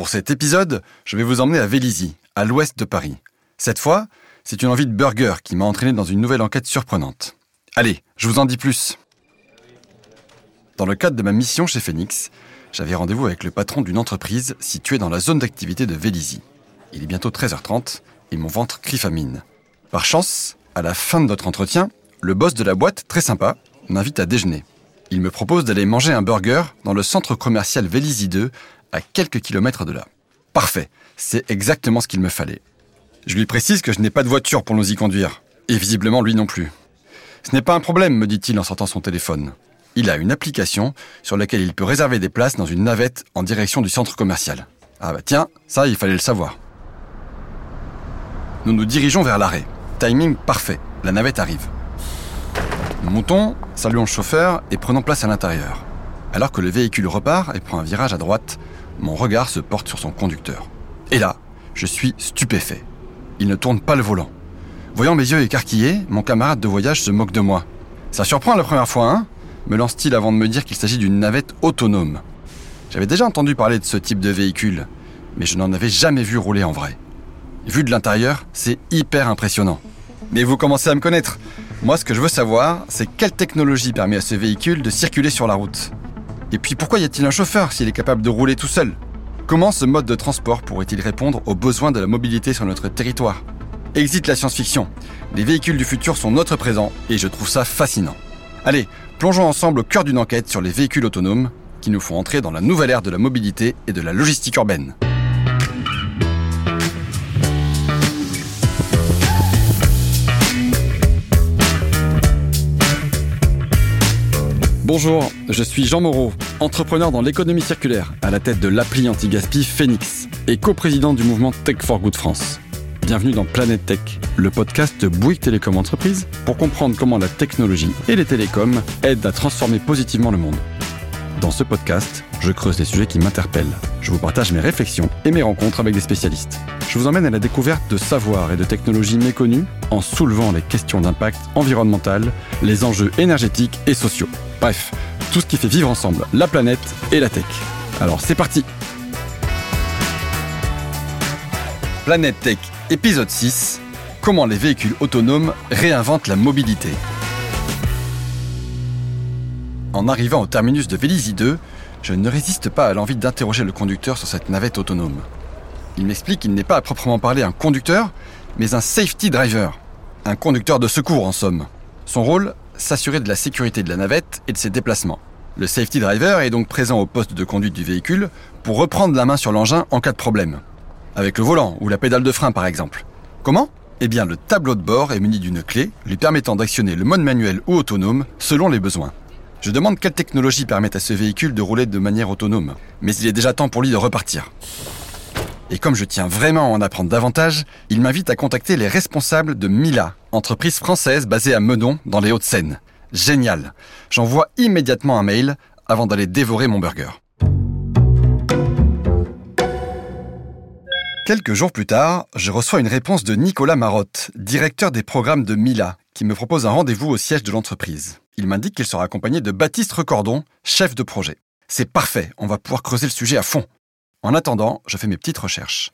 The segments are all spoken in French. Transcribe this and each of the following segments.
Pour cet épisode, je vais vous emmener à Vélizy, à l'ouest de Paris. Cette fois, c'est une envie de burger qui m'a entraîné dans une nouvelle enquête surprenante. Allez, je vous en dis plus. Dans le cadre de ma mission chez Phoenix, j'avais rendez-vous avec le patron d'une entreprise située dans la zone d'activité de Vélizy. Il est bientôt 13h30 et mon ventre crie famine. Par chance, à la fin de notre entretien, le boss de la boîte, très sympa, m'invite à déjeuner. Il me propose d'aller manger un burger dans le centre commercial Vélizy 2, à quelques kilomètres de là. Parfait, c'est exactement ce qu'il me fallait. Je lui précise que je n'ai pas de voiture pour nous y conduire, et visiblement lui non plus. Ce n'est pas un problème, me dit-il en sortant son téléphone. Il a une application sur laquelle il peut réserver des places dans une navette en direction du centre commercial. Ah bah tiens, ça il fallait le savoir. Nous nous dirigeons vers l'arrêt. Timing parfait, la navette arrive. Nous montons, saluons le chauffeur et prenons place à l'intérieur. Alors que le véhicule repart et prend un virage à droite, mon regard se porte sur son conducteur. Et là, je suis stupéfait. Il ne tourne pas le volant. Voyant mes yeux écarquillés, mon camarade de voyage se moque de moi. Ça surprend la première fois, hein? me lance-t-il avant de me dire qu'il s'agit d'une navette autonome. J'avais déjà entendu parler de ce type de véhicule, mais je n'en avais jamais vu rouler en vrai. Vu de l'intérieur, c'est hyper impressionnant. Mais vous commencez à me connaître. Moi, ce que je veux savoir, c'est quelle technologie permet à ce véhicule de circuler sur la route. Et puis pourquoi y a-t-il un chauffeur s'il est capable de rouler tout seul? Comment ce mode de transport pourrait-il répondre aux besoins de la mobilité sur notre territoire? Exit la science-fiction. Les véhicules du futur sont notre présent et je trouve ça fascinant. Allez, plongeons ensemble au cœur d'une enquête sur les véhicules autonomes qui nous font entrer dans la nouvelle ère de la mobilité et de la logistique urbaine. Bonjour, je suis Jean Moreau, entrepreneur dans l'économie circulaire, à la tête de l'appli anti-gaspi Phoenix et coprésident du mouvement Tech for Good France. Bienvenue dans Planète Tech, le podcast de Bouygues Télécom Entreprise pour comprendre comment la technologie et les télécoms aident à transformer positivement le monde. Dans ce podcast, je creuse les sujets qui m'interpellent. Je vous partage mes réflexions et mes rencontres avec des spécialistes. Je vous emmène à la découverte de savoirs et de technologies méconnues en soulevant les questions d'impact environnemental, les enjeux énergétiques et sociaux. Bref, tout ce qui fait vivre ensemble la planète et la tech. Alors c'est parti Planète Tech, épisode 6. Comment les véhicules autonomes réinventent la mobilité? En arrivant au terminus de Vélizy 2, je ne résiste pas à l'envie d'interroger le conducteur sur cette navette autonome. Il m'explique qu'il n'est pas à proprement parler un conducteur, mais un safety driver. Un conducteur de secours en somme. Son rôle, s'assurer de la sécurité de la navette et de ses déplacements. Le safety driver est donc présent au poste de conduite du véhicule pour reprendre la main sur l'engin en cas de problème. Avec le volant ou la pédale de frein par exemple. Comment? Eh bien le tableau de bord est muni d'une clé lui permettant d'actionner le mode manuel ou autonome selon les besoins. Je demande quelle technologie permet à ce véhicule de rouler de manière autonome. Mais il est déjà temps pour lui de repartir. Et comme je tiens vraiment à en apprendre davantage, il m'invite à contacter les responsables de Mila, entreprise française basée à Meudon, dans les Hauts-de-Seine. Génial J'envoie immédiatement un mail avant d'aller dévorer mon burger. Quelques jours plus tard, je reçois une réponse de Nicolas Marotte, directeur des programmes de Mila, qui me propose un rendez-vous au siège de l'entreprise. Il m'indique qu'il sera accompagné de Baptiste Recordon, chef de projet. C'est parfait, on va pouvoir creuser le sujet à fond. En attendant, je fais mes petites recherches.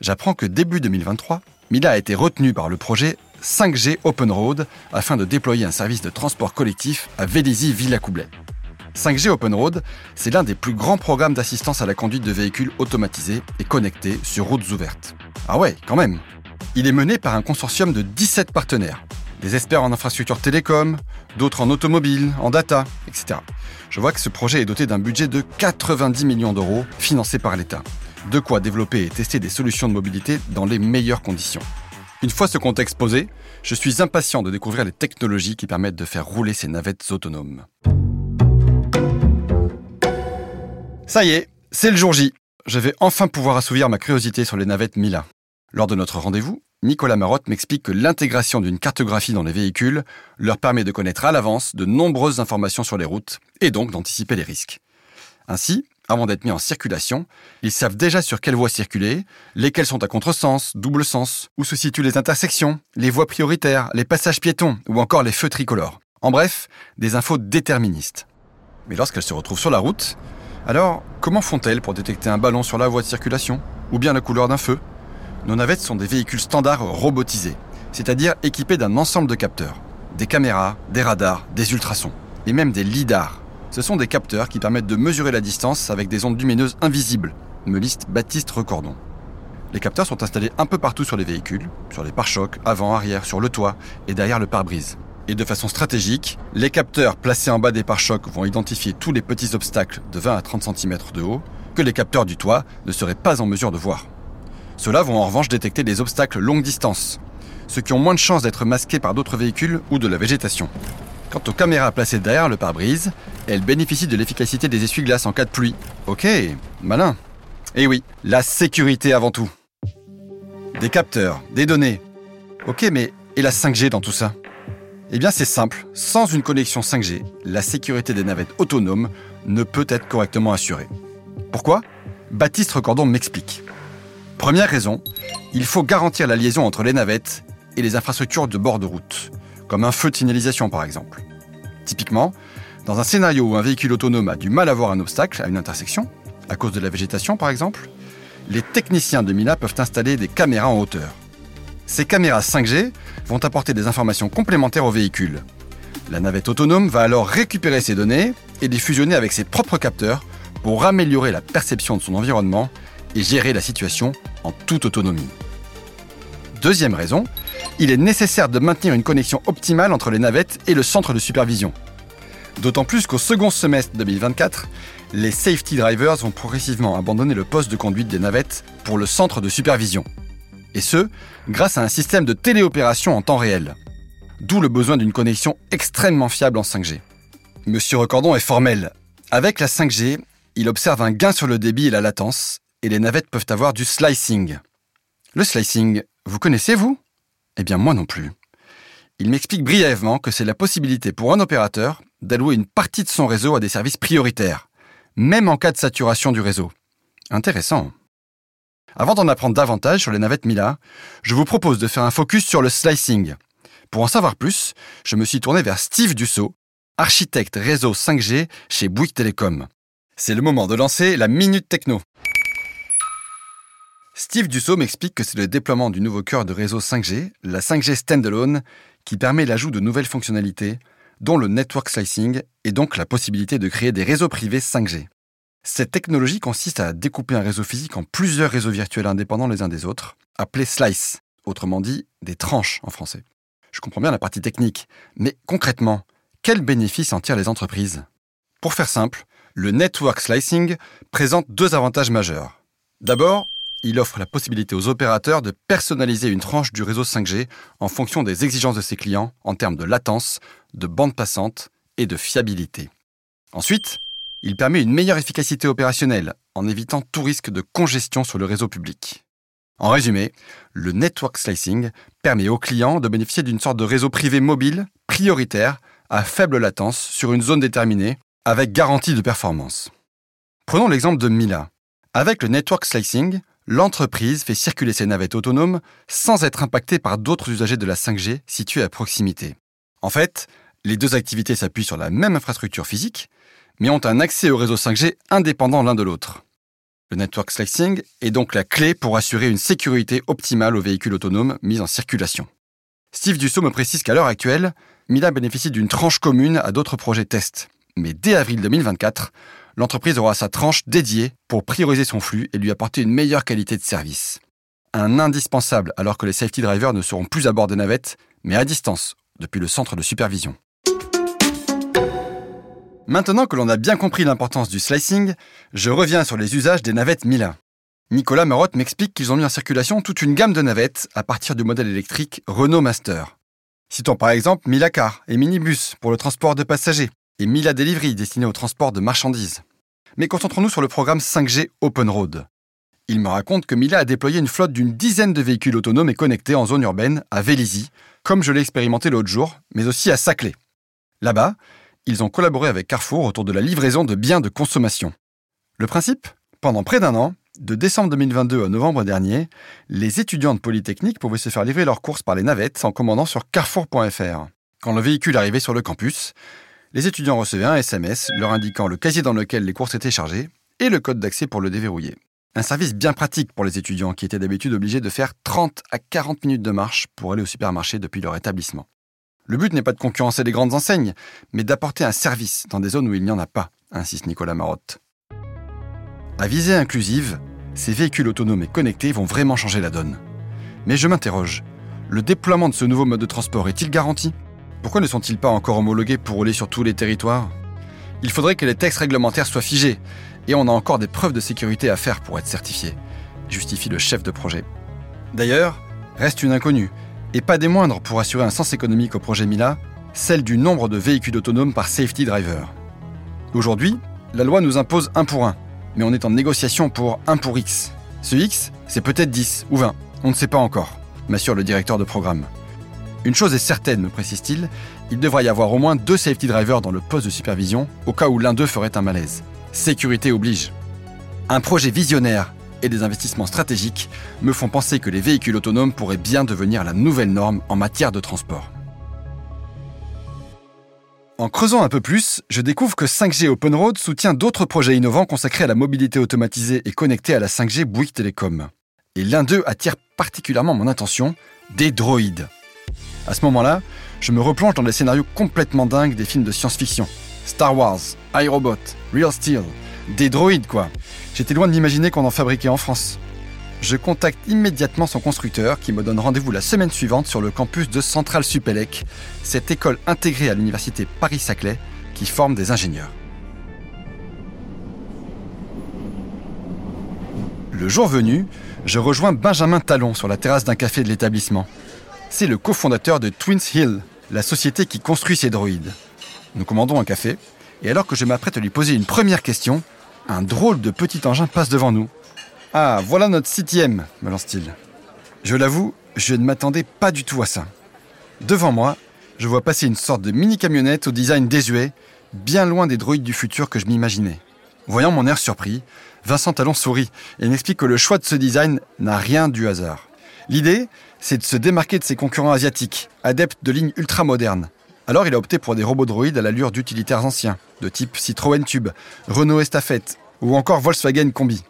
J'apprends que début 2023, Mila a été retenu par le projet 5G Open Road afin de déployer un service de transport collectif à Vélizy-Villacoublay. 5G Open Road, c'est l'un des plus grands programmes d'assistance à la conduite de véhicules automatisés et connectés sur routes ouvertes. Ah ouais, quand même Il est mené par un consortium de 17 partenaires, des experts en infrastructure télécom, d'autres en automobile, en data, etc. Je vois que ce projet est doté d'un budget de 90 millions d'euros financé par l'État. De quoi développer et tester des solutions de mobilité dans les meilleures conditions. Une fois ce contexte posé, je suis impatient de découvrir les technologies qui permettent de faire rouler ces navettes autonomes. Ça y est, c'est le jour J. Je vais enfin pouvoir assouvir ma curiosité sur les navettes Mila. Lors de notre rendez-vous, Nicolas Marotte m'explique que l'intégration d'une cartographie dans les véhicules leur permet de connaître à l'avance de nombreuses informations sur les routes et donc d'anticiper les risques. Ainsi, avant d'être mis en circulation, ils savent déjà sur quelles voies circuler, lesquelles sont à contresens, double sens, où se situent les intersections, les voies prioritaires, les passages piétons ou encore les feux tricolores. En bref, des infos déterministes. Mais lorsqu'elles se retrouvent sur la route, Alors, comment font-elles pour détecter un ballon sur la voie de circulation Ou bien la couleur d'un feu? Nos navettes sont des véhicules standards robotisés, c'est-à-dire équipés d'un ensemble de capteurs. Des caméras, des radars, des ultrasons, et même des lidars. Ce sont des capteurs qui permettent de mesurer la distance avec des ondes lumineuses invisibles, me liste Baptiste Recordon. Les capteurs sont installés un peu partout sur les véhicules, sur les pare-chocs, avant, arrière, sur le toit et derrière le pare-brise. Et de façon stratégique, les capteurs placés en bas des pare-chocs vont identifier tous les petits obstacles de 20 à 30 cm de haut que les capteurs du toit ne seraient pas en mesure de voir. Ceux-là vont en revanche détecter des obstacles longue distance, ceux qui ont moins de chances d'être masqués par d'autres véhicules ou de la végétation. Quant aux caméras placées derrière le pare-brise, elles bénéficient de l'efficacité des essuie-glaces en cas de pluie. Ok, malin. Et eh oui, la sécurité avant tout. Des capteurs, des données. Ok, mais et la 5G dans tout ça? Eh bien c'est simple, sans une connexion 5G, la sécurité des navettes autonomes ne peut être correctement assurée. Pourquoi? Baptiste Recordon m'explique. Première raison, il faut garantir la liaison entre les navettes et les infrastructures de bord de route, comme un feu de signalisation par exemple. Typiquement, dans un scénario où un véhicule autonome a du mal à voir un obstacle à une intersection, à cause de la végétation par exemple, les techniciens de Mila peuvent installer des caméras en hauteur. Ces caméras 5G vont apporter des informations complémentaires au véhicule. La navette autonome va alors récupérer ces données et les fusionner avec ses propres capteurs pour améliorer la perception de son environnement et gérer la situation en toute autonomie. Deuxième raison, il est nécessaire de maintenir une connexion optimale entre les navettes et le centre de supervision. D'autant plus qu'au second semestre 2024, les safety drivers vont progressivement abandonner le poste de conduite des navettes pour le centre de supervision. Et ce, grâce à un système de téléopération en temps réel. D'où le besoin d'une connexion extrêmement fiable en 5G. Monsieur Recordon est formel. Avec la 5G, il observe un gain sur le débit et la latence, et les navettes peuvent avoir du slicing. Le slicing, vous connaissez, vous? Eh bien, moi non plus. Il m'explique brièvement que c'est la possibilité pour un opérateur d'allouer une partie de son réseau à des services prioritaires, même en cas de saturation du réseau. Intéressant. Avant d'en apprendre davantage sur les navettes Mila, je vous propose de faire un focus sur le slicing. Pour en savoir plus, je me suis tourné vers Steve Dussault, architecte réseau 5G chez Bouygues Télécom. C'est le moment de lancer la Minute Techno. Steve Dussault m'explique que c'est le déploiement du nouveau cœur de réseau 5G, la 5G Standalone, qui permet l'ajout de nouvelles fonctionnalités, dont le network slicing et donc la possibilité de créer des réseaux privés 5G. Cette technologie consiste à découper un réseau physique en plusieurs réseaux virtuels indépendants les uns des autres, appelés slice, autrement dit des tranches en français. Je comprends bien la partie technique, mais concrètement, quels bénéfices en tirent les entreprises? Pour faire simple, le network slicing présente deux avantages majeurs. D'abord, il offre la possibilité aux opérateurs de personnaliser une tranche du réseau 5G en fonction des exigences de ses clients en termes de latence, de bande passante et de fiabilité. Ensuite, il permet une meilleure efficacité opérationnelle en évitant tout risque de congestion sur le réseau public. En résumé, le network slicing permet aux clients de bénéficier d'une sorte de réseau privé mobile prioritaire à faible latence sur une zone déterminée avec garantie de performance. Prenons l'exemple de Mila. Avec le network slicing, l'entreprise fait circuler ses navettes autonomes sans être impactée par d'autres usagers de la 5G situés à proximité. En fait, les deux activités s'appuient sur la même infrastructure physique, mais ont un accès au réseau 5G indépendant l'un de l'autre. Le network slicing est donc la clé pour assurer une sécurité optimale aux véhicules autonomes mis en circulation. Steve Dussault me précise qu'à l'heure actuelle, Mila bénéficie d'une tranche commune à d'autres projets test. Mais dès avril 2024, l'entreprise aura sa tranche dédiée pour prioriser son flux et lui apporter une meilleure qualité de service. Un indispensable alors que les safety drivers ne seront plus à bord des navettes, mais à distance, depuis le centre de supervision. Maintenant que l'on a bien compris l'importance du slicing, je reviens sur les usages des navettes Mila. Nicolas Marotte m'explique qu'ils ont mis en circulation toute une gamme de navettes à partir du modèle électrique Renault Master. Citons par exemple Mila Car et Minibus pour le transport de passagers et Mila Delivery destiné au transport de marchandises. Mais concentrons-nous sur le programme 5G Open Road. Il me raconte que Mila a déployé une flotte d'une dizaine de véhicules autonomes et connectés en zone urbaine à Vélizy, comme je l'ai expérimenté l'autre jour, mais aussi à Saclay. Là-bas, ils ont collaboré avec Carrefour autour de la livraison de biens de consommation. Le principe? Pendant près d'un an, de décembre 2022 à novembre dernier, les étudiants de Polytechnique pouvaient se faire livrer leurs courses par les navettes en commandant sur carrefour.fr. Quand le véhicule arrivait sur le campus, les étudiants recevaient un SMS leur indiquant le casier dans lequel les courses étaient chargées et le code d'accès pour le déverrouiller. Un service bien pratique pour les étudiants qui étaient d'habitude obligés de faire 30 à 40 minutes de marche pour aller au supermarché depuis leur établissement. Le but n'est pas de concurrencer les grandes enseignes, mais d'apporter un service dans des zones où il n'y en a pas, insiste Nicolas Marotte. À visée inclusive, ces véhicules autonomes et connectés vont vraiment changer la donne. Mais je m'interroge, le déploiement de ce nouveau mode de transport est-il garanti? Pourquoi ne sont-ils pas encore homologués pour rouler sur tous les territoires? Il faudrait que les textes réglementaires soient figés, et on a encore des preuves de sécurité à faire pour être certifié, justifie le chef de projet. D'ailleurs, reste une inconnue, et pas des moindres pour assurer un sens économique au projet Mila, celle du nombre de véhicules autonomes par safety driver. Aujourd'hui, la loi nous impose un pour un, mais on est en négociation pour 1 pour X. Ce X, c'est peut-être 10 ou 20, on ne sait pas encore, m'assure le directeur de programme. Une chose est certaine, me précise-t-il, il devrait y avoir au moins deux safety drivers dans le poste de supervision, au cas où l'un d'eux ferait un malaise. Sécurité oblige. Un projet visionnaire et des investissements stratégiques me font penser que les véhicules autonomes pourraient bien devenir la nouvelle norme en matière de transport. En creusant un peu plus, je découvre que 5G Open Road soutient d'autres projets innovants consacrés à la mobilité automatisée et connectée à la 5G Bouygues Télécom. Et l'un d'eux attire particulièrement mon attention, des droïdes. À ce moment-là, je me replonge dans les scénarios complètement dingues des films de science-fiction. Star Wars, iRobot, Real Steel, des droïdes quoi. J'étais loin de m'imaginer qu'on en fabriquait en France. Je contacte immédiatement son constructeur qui me donne rendez-vous la semaine suivante sur le campus de Centrale Supélec, cette école intégrée à l'université Paris-Saclay qui forme des ingénieurs. Le jour venu, je rejoins Benjamin Talon sur la terrasse d'un café de l'établissement. C'est le cofondateur de Twins Hill, la société qui construit ces droïdes. Nous commandons un café, et alors que je m'apprête à lui poser une première question, un drôle de petit engin passe devant nous. Ah, voilà notre septième, me lance-t-il. Je l'avoue, je ne m'attendais pas du tout à ça. Devant moi, je vois passer une sorte de mini-camionnette au design désuet, bien loin des droïdes du futur que je m'imaginais. Voyant mon air surpris, Vincent Talon sourit et m'explique que le choix de ce design n'a rien du hasard. L'idée, c'est de se démarquer de ses concurrents asiatiques, adeptes de lignes ultra-modernes. Alors il a opté pour des robots droïdes à l'allure d'utilitaires anciens, de type Citroën Tube, Renault Estafette ou encore Volkswagen Combi.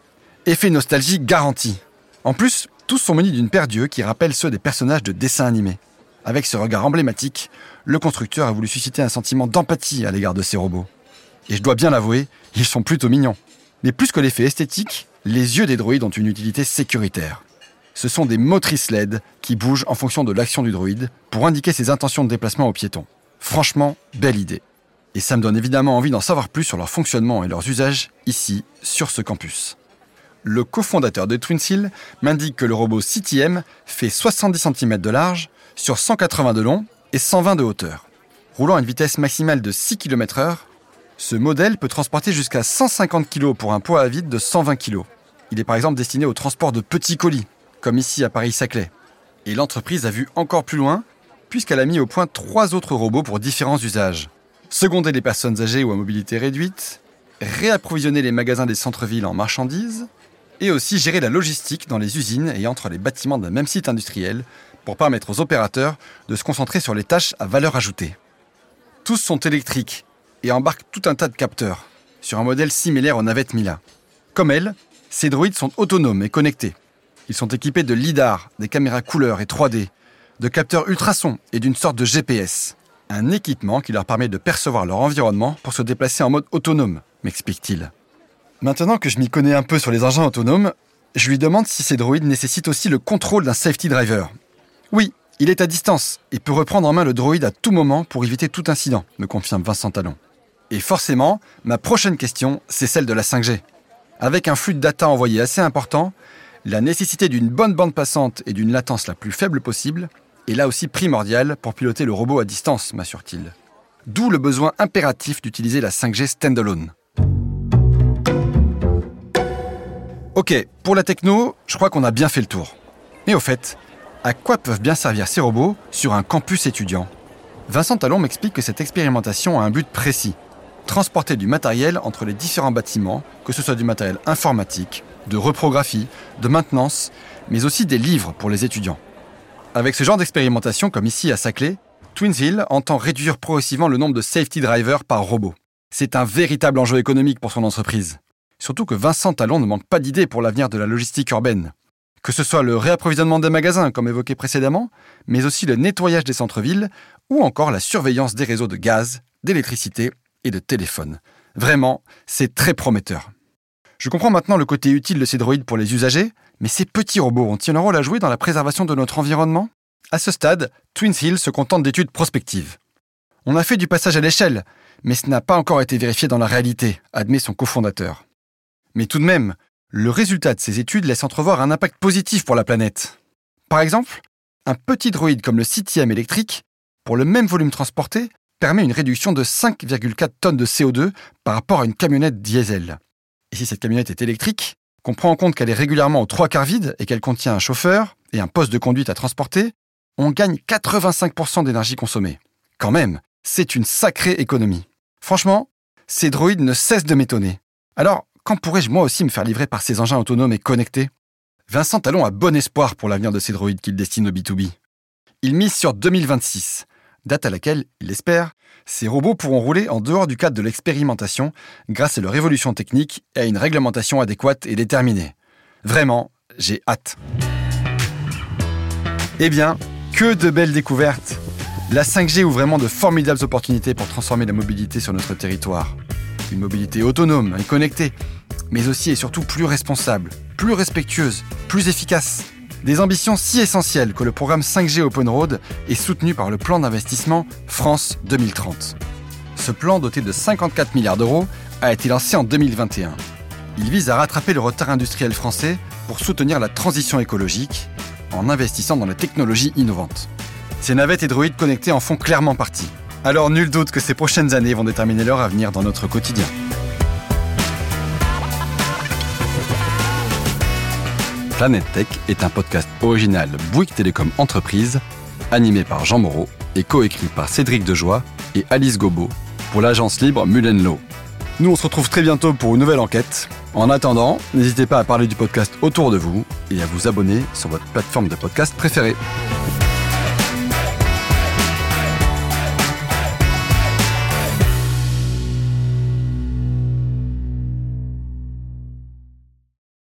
Effet nostalgie garanti. En plus, tous sont munis d'une paire d'yeux qui rappellent ceux des personnages de dessins animés. Avec ce regard emblématique, le constructeur a voulu susciter un sentiment d'empathie à l'égard de ces robots. Et je dois bien l'avouer, ils sont plutôt mignons. Mais plus que l'effet esthétique, les yeux des droïdes ont une utilité sécuritaire. Ce sont des motrices LED qui bougent en fonction de l'action du droïde pour indiquer ses intentions de déplacement aux piétons. Franchement, belle idée. Et ça me donne évidemment envie d'en savoir plus sur leur fonctionnement et leurs usages ici, sur ce campus le cofondateur de TwinSeal m'indique que le robot CTM fait 70 cm de large sur 180 de long et 120 de hauteur. Roulant à une vitesse maximale de 6 km/h, ce modèle peut transporter jusqu'à 150 kg pour un poids à vide de 120 kg. Il est par exemple destiné au transport de petits colis, comme ici à Paris-Saclay. Et l'entreprise a vu encore plus loin, puisqu'elle a mis au point trois autres robots pour différents usages. Seconder les personnes âgées ou à mobilité réduite, réapprovisionner les magasins des centres-villes en marchandises, et aussi gérer la logistique dans les usines et entre les bâtiments d'un même site industriel pour permettre aux opérateurs de se concentrer sur les tâches à valeur ajoutée. Tous sont électriques et embarquent tout un tas de capteurs, sur un modèle similaire aux navettes Mila. Comme elles, ces droïdes sont autonomes et connectés. Ils sont équipés de LIDAR, des caméras couleur et 3D, de capteurs ultrasons et d'une sorte de GPS. Un équipement qui leur permet de percevoir leur environnement pour se déplacer en mode autonome, m'explique-t-il. Maintenant que je m'y connais un peu sur les engins autonomes, je lui demande si ces droïdes nécessitent aussi le contrôle d'un safety driver. Oui, il est à distance et peut reprendre en main le droïde à tout moment pour éviter tout incident, me confirme Vincent Talon. Et forcément, ma prochaine question, c'est celle de la 5G. Avec un flux de data envoyé assez important, la nécessité d'une bonne bande passante et d'une latence la plus faible possible est là aussi primordiale pour piloter le robot à distance, m'assure-t-il. D'où le besoin impératif d'utiliser la 5G standalone. Ok, pour la techno, je crois qu'on a bien fait le tour. Mais au fait, à quoi peuvent bien servir ces robots sur un campus étudiant? Vincent Talon m'explique que cette expérimentation a un but précis. Transporter du matériel entre les différents bâtiments, que ce soit du matériel informatique, de reprographie, de maintenance, mais aussi des livres pour les étudiants. Avec ce genre d'expérimentation, comme ici à Saclay, Twins entend réduire progressivement le nombre de safety drivers par robot. C'est un véritable enjeu économique pour son entreprise. Surtout que Vincent Talon ne manque pas d'idées pour l'avenir de la logistique urbaine. Que ce soit le réapprovisionnement des magasins, comme évoqué précédemment, mais aussi le nettoyage des centres-villes, ou encore la surveillance des réseaux de gaz, d'électricité et de téléphone. Vraiment, c'est très prometteur. Je comprends maintenant le côté utile de ces droïdes pour les usagers, mais ces petits robots ont-ils un rôle à jouer dans la préservation de notre environnement? À ce stade, Twins Hill se contente d'études prospectives. On a fait du passage à l'échelle, mais ce n'a pas encore été vérifié dans la réalité, admet son cofondateur. Mais tout de même, le résultat de ces études laisse entrevoir un impact positif pour la planète. Par exemple, un petit droïde comme le CTM électrique, pour le même volume transporté, permet une réduction de 5,4 tonnes de CO2 par rapport à une camionnette diesel. Et si cette camionnette est électrique, qu'on prend en compte qu'elle est régulièrement aux trois quarts vide et qu'elle contient un chauffeur et un poste de conduite à transporter, on gagne 85% d'énergie consommée. Quand même, c'est une sacrée économie. Franchement, ces droïdes ne cessent de m'étonner. Alors, quand pourrais-je moi aussi me faire livrer par ces engins autonomes et connectés? Vincent Talon a bon espoir pour l'avenir de ces droïdes qu'il destine au B2B. Il mise sur 2026, date à laquelle, il espère, ces robots pourront rouler en dehors du cadre de l'expérimentation grâce à leur évolution technique et à une réglementation adéquate et déterminée. Vraiment, j'ai hâte. Eh bien, que de belles découvertes La 5G ouvre vraiment de formidables opportunités pour transformer la mobilité sur notre territoire. Une mobilité autonome et connectée, mais aussi et surtout plus responsable, plus respectueuse, plus efficace. Des ambitions si essentielles que le programme 5G Open Road est soutenu par le plan d'investissement France 2030. Ce plan, doté de 54 milliards d'euros, a été lancé en 2021. Il vise à rattraper le retard industriel français pour soutenir la transition écologique en investissant dans les technologies innovantes. Ces navettes et droïdes connectés en font clairement partie. Alors nul doute que ces prochaines années vont déterminer leur avenir dans notre quotidien. Planète Tech est un podcast original Bouygues Télécom Entreprise, animé par Jean Moreau et coécrit par Cédric Dejoie et Alice Gobo pour l'agence libre Mullenlow. Nous, on se retrouve très bientôt pour une nouvelle enquête. En attendant, n'hésitez pas à parler du podcast autour de vous et à vous abonner sur votre plateforme de podcast préférée.